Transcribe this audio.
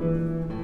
Música